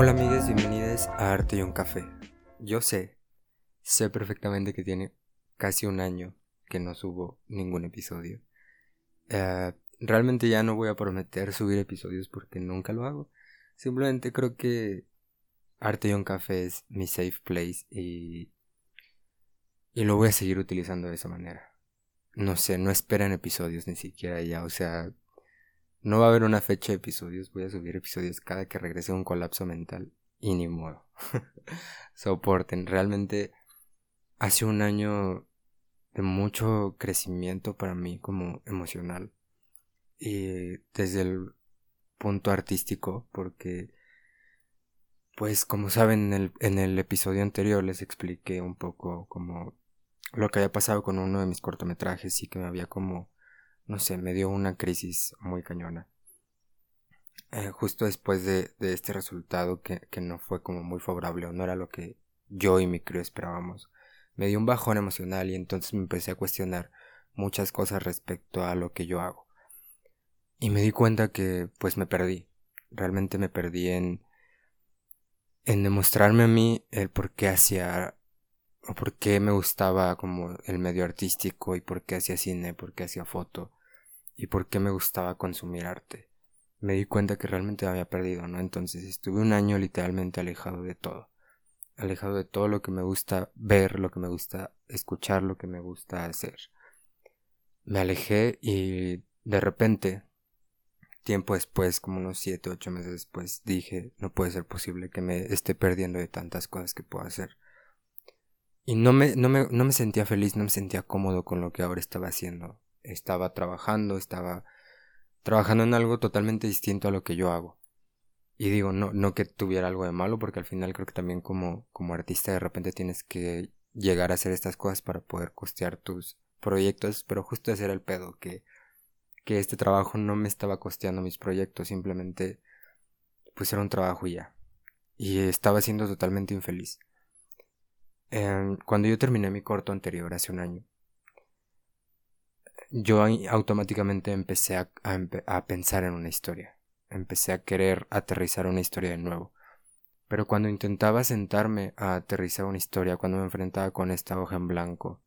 Hola amigues, bienvenidos a Arte y un Café. Yo sé, sé perfectamente que tiene casi un año que no subo ningún episodio. Eh, realmente ya no voy a prometer subir episodios porque nunca lo hago. Simplemente creo que Arte y un Café es mi safe place y, y lo voy a seguir utilizando de esa manera. No sé, no esperen episodios ni siquiera ya, o sea, no va a haber una fecha de episodios, voy a subir episodios cada que regrese un colapso mental y ni modo. Soporten, realmente hace un año de mucho crecimiento para mí como emocional y desde el punto artístico porque pues como saben en el, en el episodio anterior les expliqué un poco como lo que había pasado con uno de mis cortometrajes y que me había como no sé me dio una crisis muy cañona. Eh, justo después de, de este resultado que, que, no fue como muy favorable o no era lo que yo y mi crew esperábamos me dio un bajón emocional y entonces me empecé a cuestionar muchas cosas respecto a lo que yo hago. Y me di cuenta que pues me perdí. Realmente me perdí en en demostrarme a mí el por qué hacía o por qué me gustaba como el medio artístico y por qué hacía cine, por qué hacía foto y por qué me gustaba consumir arte. Me di cuenta que realmente me había perdido, ¿no? Entonces estuve un año literalmente alejado de todo. Alejado de todo lo que me gusta ver, lo que me gusta escuchar, lo que me gusta hacer. Me alejé y de repente tiempo después, como unos 7, 8 meses después, dije, no puede ser posible que me esté perdiendo de tantas cosas que puedo hacer. Y no me, no me, no me sentía feliz, no me sentía cómodo con lo que ahora estaba haciendo. Estaba trabajando, estaba trabajando en algo totalmente distinto a lo que yo hago. Y digo, no, no que tuviera algo de malo, porque al final creo que también como, como artista de repente tienes que llegar a hacer estas cosas para poder costear tus proyectos, pero justo ese era el pedo, que que este trabajo no me estaba costeando mis proyectos, simplemente pues era un trabajo y ya. Y estaba siendo totalmente infeliz. Em, cuando yo terminé mi corto anterior hace un año, yo automáticamente empecé a, pensar en una historia. Empecé a querer aterrizar una historia de nuevo. Pero cuando intentaba sentarme a aterrizar una historia, cuando me enfrentaba con esta hoja en blanco,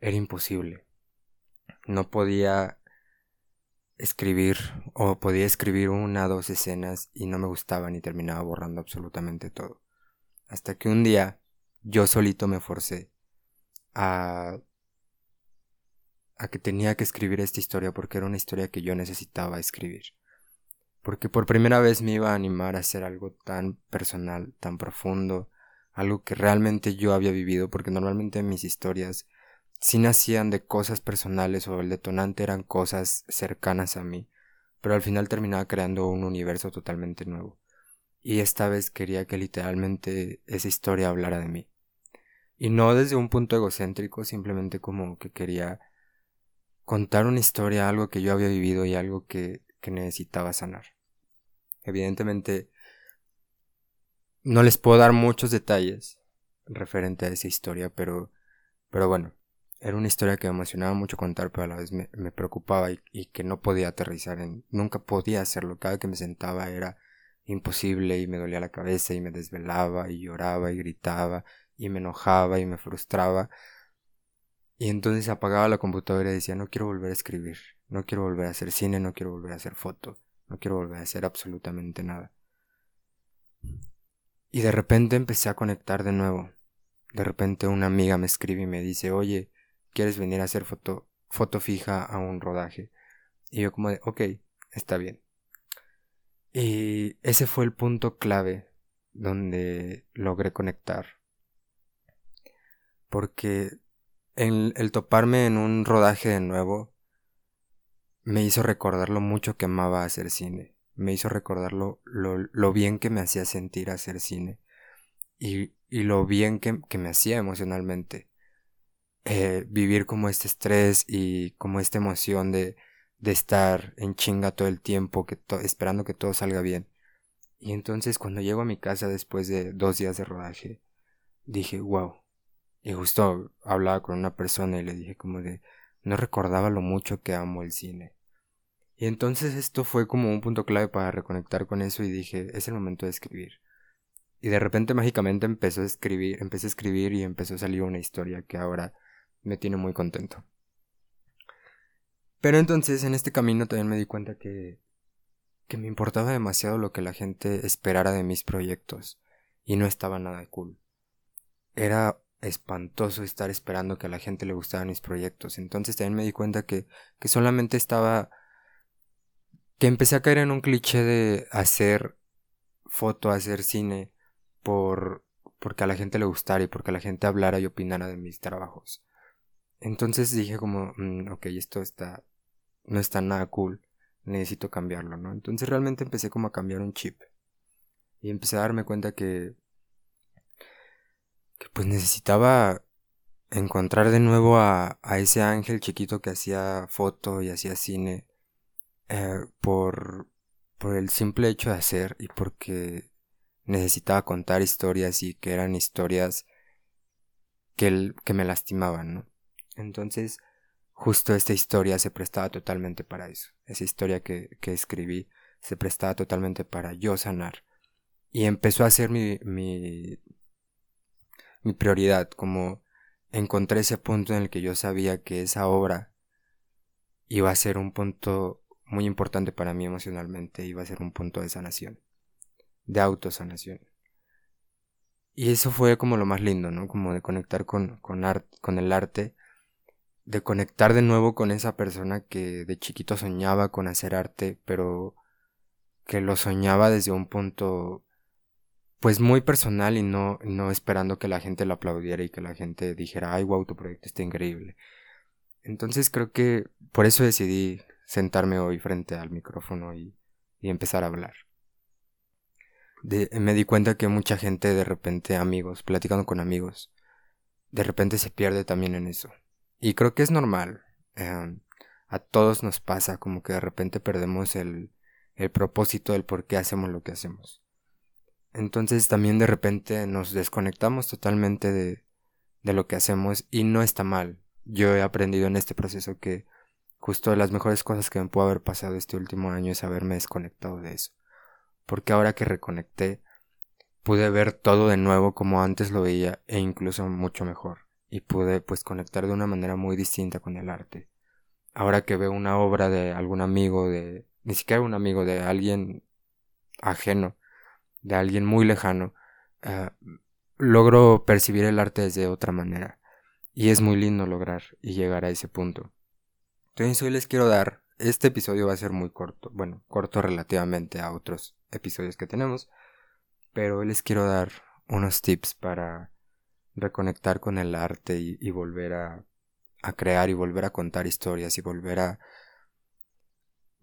era imposible. No podía escribir o podía escribir una o dos escenas y no me gustaban y terminaba borrando absolutamente todo. Hasta que un día yo solito me forcé a a que tenía que escribir esta historia porque era una historia que yo necesitaba escribir. Porque por primera vez me iba a animar a hacer algo tan personal, tan profundo, algo que realmente yo había vivido, porque normalmente mis historias sí nacían de cosas personales o el detonante eran cosas cercanas a mí, pero al final terminaba creando un universo totalmente nuevo. Y esta vez quería que literalmente esa historia hablara de mí. Y no desde un punto egocéntrico, simplemente como que quería contar una historia, algo que yo había vivido y algo que, que necesitaba sanar. Evidentemente, no les puedo dar muchos detalles referente a esa historia, pero, pero bueno, era una historia que me emocionaba mucho contar, pero a la vez me, preocupaba y, que no podía aterrizar en, nunca podía hacerlo, cada que me sentaba era imposible y me dolía la cabeza y me desvelaba y lloraba y gritaba y me enojaba y me frustraba y entonces apagaba la computadora y decía no quiero volver a escribir, no quiero volver a hacer cine, no quiero volver a hacer foto, no quiero volver a hacer absolutamente nada. Y de repente empecé a conectar de nuevo. De repente una amiga me escribe y me dice, oye, ¿quieres venir a hacer foto, foto fija a un rodaje? Y yo como de, ok, está bien. Y ese fue el punto clave donde logré conectar. Porque el, el toparme en un rodaje de nuevo me hizo recordar lo mucho que amaba hacer cine. Me hizo recordar lo, bien que me hacía sentir hacer cine. Y, lo bien que, me hacía emocionalmente. Eh, vivir como este estrés y como esta emoción de, de estar en chinga todo el tiempo, que esperando que todo salga bien. Y entonces cuando llego a mi casa después de dos días de rodaje, dije, wow. Y justo hablaba con una persona y le dije como de, no recordaba lo mucho que amo el cine. Y entonces esto fue como un punto clave para reconectar con eso y dije, es el momento de escribir. Y de repente mágicamente empezó a escribir, empecé a escribir y empezó a salir una historia que ahora me tiene muy contento. Pero entonces en este camino también me di cuenta que que me importaba demasiado lo que la gente esperara de mis proyectos y no estaba nada cool. Era espantoso estar esperando que a la gente le gustaran mis proyectos. Entonces también me di cuenta que, que solamente estaba que empecé a caer en un cliché de hacer foto, hacer cine por porque a la gente le gustara y porque la gente hablara y opinara de mis trabajos. Entonces dije como, mm, ok, esto está, no está nada cool, necesito cambiarlo, ¿no? Entonces realmente empecé como a cambiar un chip. Y empecé a darme cuenta que, que pues necesitaba encontrar de nuevo a, a ese ángel chiquito que hacía foto y hacía cine eh, por, por el simple hecho de hacer y porque necesitaba contar historias y que eran historias que, que me lastimaban, ¿no? Entonces, justo esta historia se prestaba totalmente para eso. Esa historia que, que escribí se prestaba totalmente para yo sanar. Y empezó a ser mi, mi, mi prioridad, como encontré ese punto en el que yo sabía que esa obra iba a ser un punto muy importante para mí emocionalmente, iba a ser un punto de sanación, de autosanación. Y eso fue como lo más lindo, ¿no? Como de conectar con, con, con el arte, de conectar de nuevo con esa persona que de chiquito soñaba con hacer arte, pero que lo soñaba desde un punto pues muy personal y no, no esperando que la gente lo aplaudiera y que la gente dijera, ay, wow, tu proyecto está increíble. Entonces creo que por eso decidí sentarme hoy frente al micrófono y, y empezar a hablar. me di cuenta que mucha gente de repente, amigos, platicando con amigos, de repente se pierde también en eso. Y creo que es normal. Em, a todos nos pasa como que de repente perdemos el, el propósito del por qué hacemos lo que hacemos. Entonces también de repente nos desconectamos totalmente de, de lo que hacemos y no está mal. Yo he aprendido en este proceso que Justo las mejores cosas que me pudo haber pasado este último año es haberme desconectado de eso. Porque ahora que reconecté, pude ver todo de nuevo como antes lo veía e incluso mucho mejor. Y pude pues conectar de una manera muy distinta con el arte. Ahora que veo una obra de algún amigo, de ni siquiera un amigo, de alguien ajeno, de alguien muy lejano, eh, logro percibir el arte desde otra manera. Y es muy lindo lograr y llegar a ese punto. Entonces hoy les quiero dar, este episodio va a ser muy corto, bueno, corto relativamente a otros episodios que tenemos, pero hoy les quiero dar unos tips para reconectar con el arte y, volver a, a crear y volver a contar historias y volver a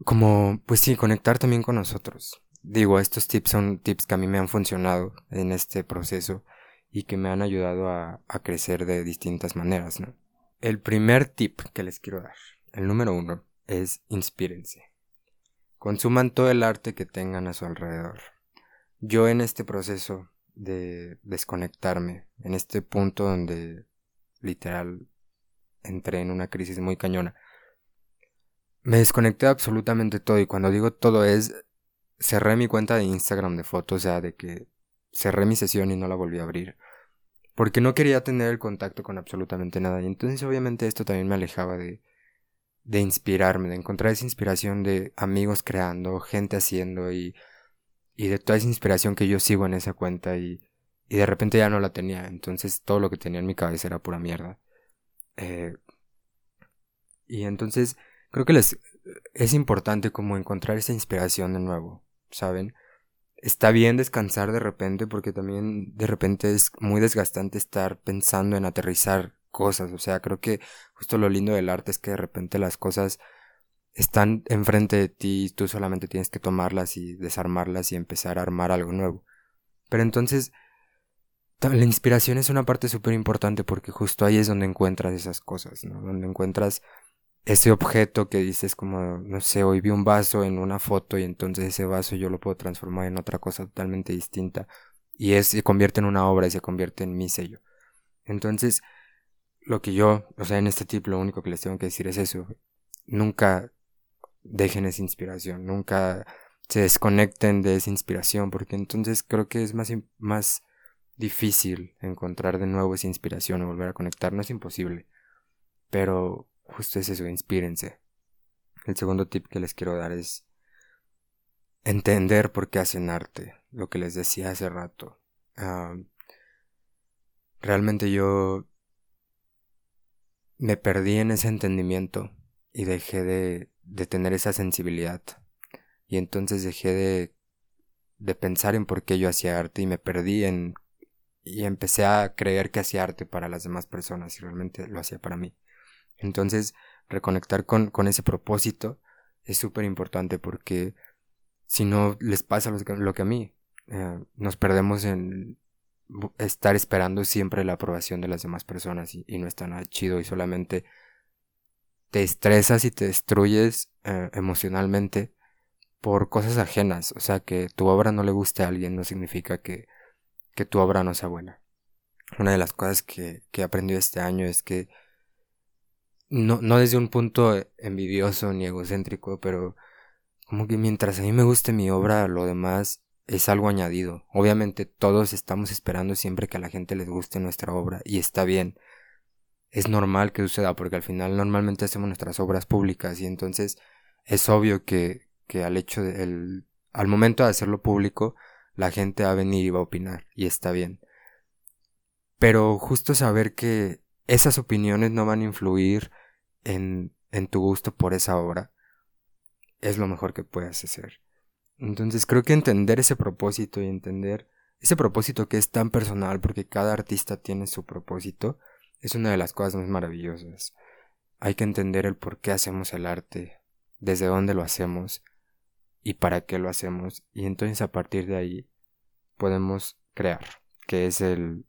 como pues sí conectar también con nosotros digo estos tips son tips que a mí me han funcionado en este proceso y que me han ayudado a, a crecer de distintas maneras ¿no? el primer tip que les quiero dar el número uno es inspírense. Consuman todo el arte que tengan a su alrededor. Yo en este proceso de desconectarme, en este punto donde literal entré en una crisis muy cañona, me desconecté absolutamente todo y cuando digo todo es cerré mi cuenta de Instagram de fotos, o sea, de que cerré mi sesión y no la volví a abrir. Porque no quería tener el contacto con absolutamente nada. Y entonces obviamente esto también me alejaba de, de inspirarme, de encontrar esa inspiración de amigos creando, gente haciendo y, y de toda esa inspiración que yo sigo en esa cuenta y, y de repente ya no la tenía, entonces todo lo que tenía en mi cabeza era pura mierda. Eh, y entonces creo que les es importante como encontrar esa inspiración de nuevo, ¿saben? Está bien descansar de repente porque también de repente es muy desgastante estar pensando en aterrizar cosas. O sea, creo que justo lo lindo del arte es que de repente las cosas están enfrente de ti y tú solamente tienes que tomarlas y desarmarlas y empezar a armar algo nuevo. Pero entonces, la inspiración es una parte súper importante porque justo ahí es donde encuentras esas cosas, ¿no? Donde encuentras ese objeto que dices como, no sé, hoy vi un vaso en una foto y entonces ese vaso yo lo puedo transformar en otra cosa totalmente distinta y es, se convierte en una obra y se convierte en mi sello. Entonces, lo que yo, o sea, en este tip lo único que les tengo que decir es eso. Nunca, dejen esa inspiración, nunca se desconecten de esa inspiración, porque entonces creo que es más, más difícil encontrar de nuevo esa inspiración o volver a conectar, no es imposible, pero justo es eso, inspírense. El segundo tip que les quiero dar es entender por qué hacen arte, lo que les decía hace rato. realmente yo me perdí en ese entendimiento y dejé de, de tener esa sensibilidad. Y entonces dejé de, de pensar en por qué yo hacía arte y me perdí en... y empecé a creer que hacía arte para las demás personas y realmente lo hacía para mí. Entonces, reconectar con, con ese propósito es súper importante porque si no les pasa lo que, a mí, eh, nos perdemos en estar esperando siempre la aprobación de las demás personas y, no está nada chido y solamente te estresas y te destruyes eh, emocionalmente por cosas ajenas. O sea, que tu obra no le guste a alguien no significa que, que tu obra no sea buena. Una de las cosas que, que he aprendido este año es que no, no desde un punto envidioso ni egocéntrico, pero como que mientras a mí me guste mi obra, lo demás es algo añadido. Obviamente todos estamos esperando siempre que a la gente les guste nuestra obra y está bien. Es normal que suceda porque al final normalmente hacemos nuestras obras públicas y entonces es obvio que, que al hecho de al momento de hacerlo público la gente va a venir y va a opinar y está bien. Pero justo saber que esas opiniones no van a influir en, en tu gusto por esa obra es lo mejor que puedes hacer. Entonces creo que entender ese propósito y entender ese propósito que es tan personal porque cada artista tiene su propósito es una de las cosas más maravillosas. Hay que entender el por qué hacemos el arte, desde dónde lo hacemos y para qué lo hacemos y entonces a partir de ahí podemos crear, que es el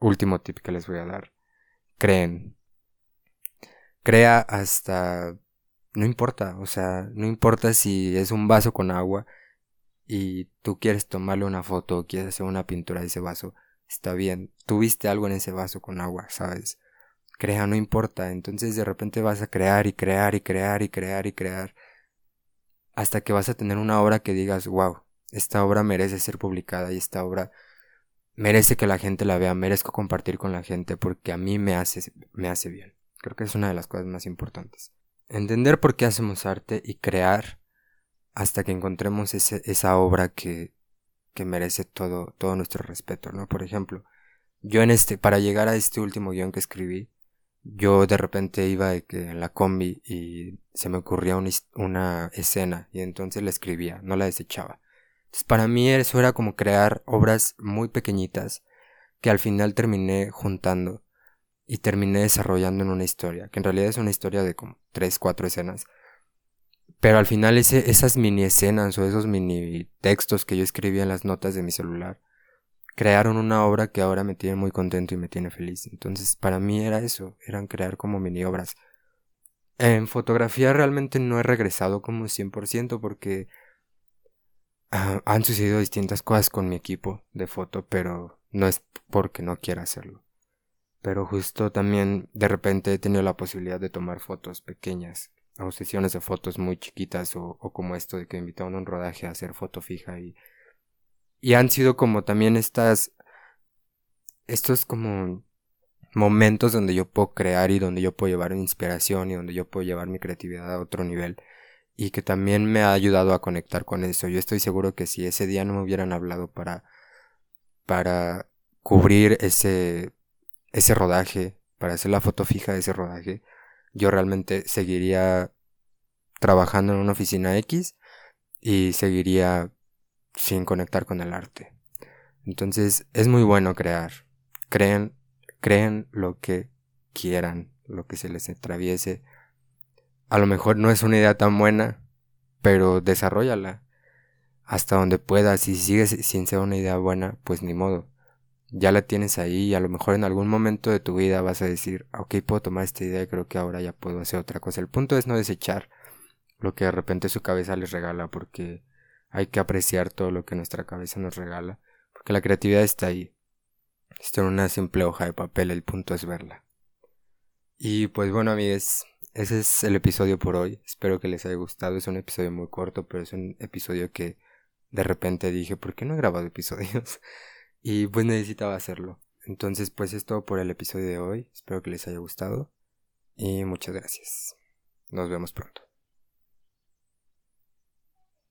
último tip que les voy a dar. Creen. Crea hasta no importa, o sea, no importa si es un vaso con agua y tú quieres tomarle una foto o quieres hacer una pintura de ese vaso, está bien, tuviste algo en ese vaso con agua, ¿sabes? Crea, no importa, entonces de repente vas a crear y crear y crear y crear y crear hasta que vas a tener una obra que digas, wow, esta obra merece ser publicada y esta obra merece que la gente la vea, merezco compartir con la gente porque a mí me hace, me hace bien. Creo que es una de las cosas más importantes entender por qué hacemos arte y crear hasta que encontremos esa obra que, que merece todo, todo nuestro respeto, ¿no? Por ejemplo, yo en este, para llegar a este último guion que escribí, yo de repente iba en la combi y se me ocurría una, una escena y entonces la escribía, no la desechaba. Entonces para mí eso era como crear obras muy pequeñitas que al final terminé juntando y terminé desarrollando en una historia, que en realidad es una historia de como tres, cuatro escenas. Pero al final ese, esas mini escenas o esos mini textos que yo escribía en las notas de mi celular crearon una obra que ahora me tiene muy contento y me tiene feliz. Entonces para mí era eso, eran crear como mini obras. En fotografía realmente no he regresado como 100% porque ah, han sucedido distintas cosas con mi equipo de foto, pero no es porque no quiera hacerlo pero justo también de repente he tenido la posibilidad de tomar fotos pequeñas, o de fotos muy chiquitas, o, como esto de que me invitaron a un rodaje a hacer foto fija y, y han sido como también estas, estos como momentos donde yo puedo crear y donde yo puedo llevar inspiración y donde yo puedo llevar mi creatividad a otro nivel y que también me ha ayudado a conectar con eso. Yo estoy seguro que si ese día no me hubieran hablado para para cubrir ese ese rodaje, para hacer la foto fija de ese rodaje, yo realmente seguiría trabajando en una oficina X y seguiría sin conectar con el arte. Entonces es muy bueno crear. Creen, creen lo que quieran, lo que se les atraviese. A lo mejor no es una idea tan buena, pero desarrollala hasta donde puedas. Si sigues sin ser una idea buena, pues ni modo ya la tienes ahí y a lo mejor en algún momento de tu vida vas a decir, ok, puedo tomar esta idea y creo que ahora ya puedo hacer otra cosa. El punto es no desechar lo que de repente su cabeza les regala porque hay que apreciar todo lo que nuestra cabeza nos regala porque la creatividad está ahí. Está en una simple hoja de papel, el punto es verla. Y pues bueno amigos, ese es el episodio por hoy. Espero que les haya gustado. Es un episodio muy corto, pero es un episodio que de repente dije, ¿por qué no he grabado episodios? Y pues necesitaba hacerlo. Entonces, pues es todo por el episodio de hoy. Espero que les haya gustado. Y muchas gracias. Nos vemos pronto.